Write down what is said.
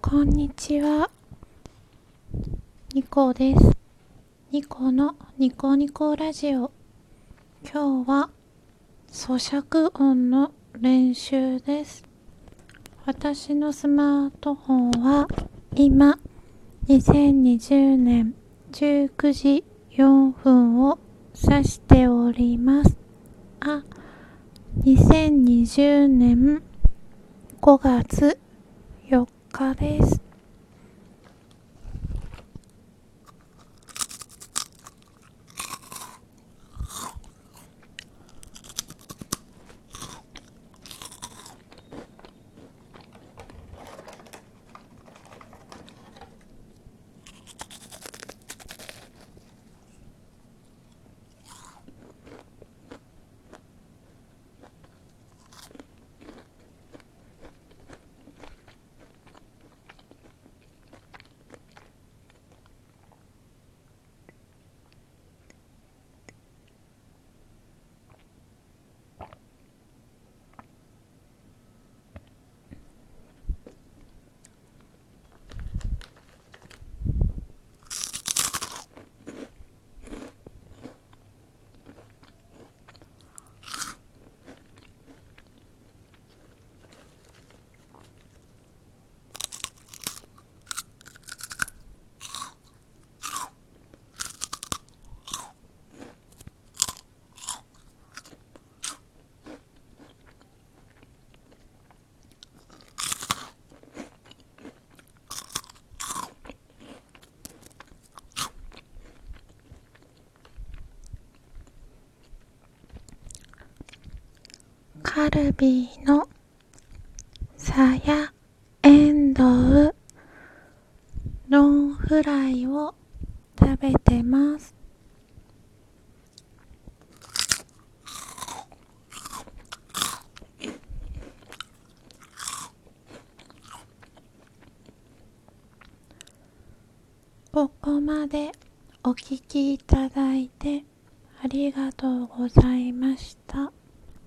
こんにちは。ニコです。ニコのニコニコラジオ。今日は咀嚼音の練習です。私のスマートフォンは今2020年19時4分を指しております。あ、2020年5月4日です。カルビーのさやえんどうロンフライを食べてます。ここまでお聞きいただいてありがとうございました。